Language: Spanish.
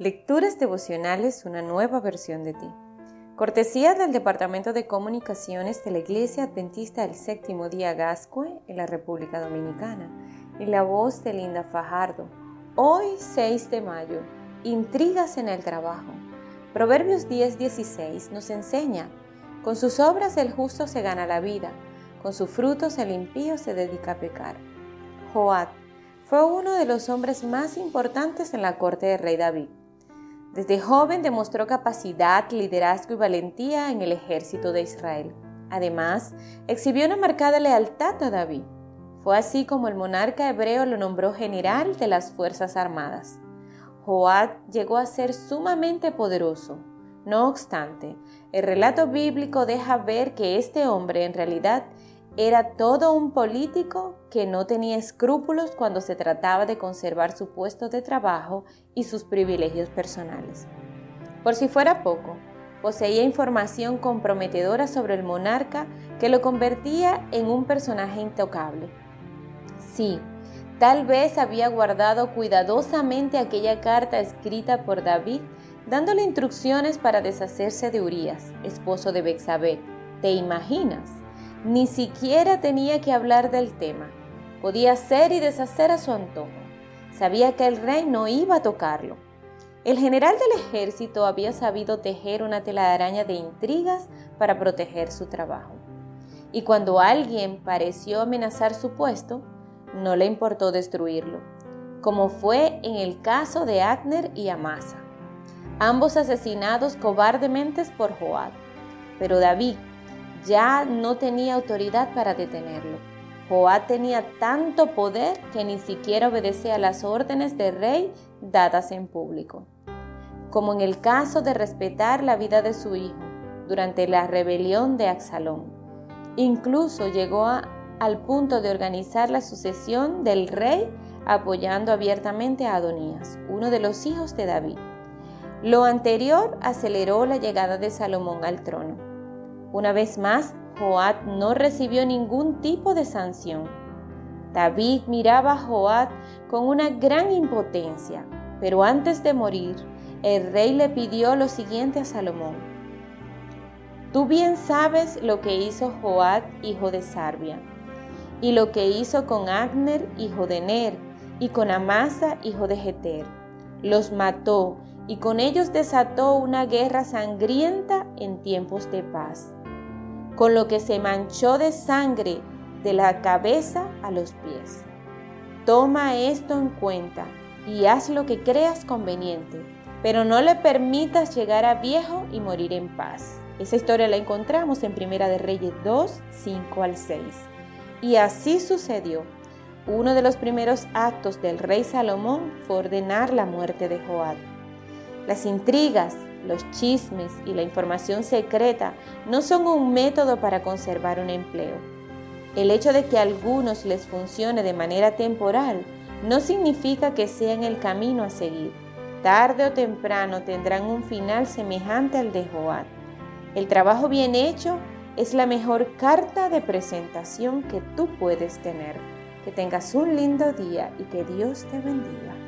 Lecturas devocionales, una nueva versión de ti. Cortesía del Departamento de Comunicaciones de la Iglesia Adventista del Séptimo Día Gascue en la República Dominicana. Y la voz de Linda Fajardo. Hoy 6 de mayo. Intrigas en el trabajo. Proverbios 10:16 nos enseña, con sus obras el justo se gana la vida, con sus frutos el impío se dedica a pecar. Joad fue uno de los hombres más importantes en la corte del rey David. Desde joven demostró capacidad, liderazgo y valentía en el ejército de Israel. Además, exhibió una marcada lealtad a David. Fue así como el monarca hebreo lo nombró general de las Fuerzas Armadas. Joab llegó a ser sumamente poderoso. No obstante, el relato bíblico deja ver que este hombre en realidad era todo un político que no tenía escrúpulos cuando se trataba de conservar su puesto de trabajo y sus privilegios personales. Por si fuera poco, poseía información comprometedora sobre el monarca que lo convertía en un personaje intocable. Sí, tal vez había guardado cuidadosamente aquella carta escrita por David dándole instrucciones para deshacerse de Urias, esposo de Bexabé. ¿Te imaginas? Ni siquiera tenía que hablar del tema. Podía hacer y deshacer a su antojo. Sabía que el rey no iba a tocarlo. El general del ejército había sabido tejer una telaraña de intrigas para proteger su trabajo. Y cuando alguien pareció amenazar su puesto, no le importó destruirlo, como fue en el caso de Agner y Amasa, ambos asesinados cobardemente por Joab. Pero David, ya no tenía autoridad para detenerlo. Joab tenía tanto poder que ni siquiera obedecía las órdenes del rey dadas en público. Como en el caso de respetar la vida de su hijo durante la rebelión de Absalón. Incluso llegó al punto de organizar la sucesión del rey apoyando abiertamente a Adonías, uno de los hijos de David. Lo anterior aceleró la llegada de Salomón al trono. Una vez más, Joab no recibió ningún tipo de sanción. David miraba a Joab con una gran impotencia, pero antes de morir, el rey le pidió lo siguiente a Salomón. Tú bien sabes lo que hizo Joab, hijo de Sarbia, y lo que hizo con Agner, hijo de Ner, y con Amasa, hijo de Jeter. Los mató y con ellos desató una guerra sangrienta en tiempos de paz con lo que se manchó de sangre de la cabeza a los pies. Toma esto en cuenta y haz lo que creas conveniente, pero no le permitas llegar a viejo y morir en paz. Esa historia la encontramos en Primera de Reyes 2, 5 al 6. Y así sucedió. Uno de los primeros actos del rey Salomón fue ordenar la muerte de Joab. Las intrigas, los chismes y la información secreta no son un método para conservar un empleo. El hecho de que a algunos les funcione de manera temporal no significa que sean el camino a seguir. Tarde o temprano tendrán un final semejante al de Joab. El trabajo bien hecho es la mejor carta de presentación que tú puedes tener. Que tengas un lindo día y que Dios te bendiga.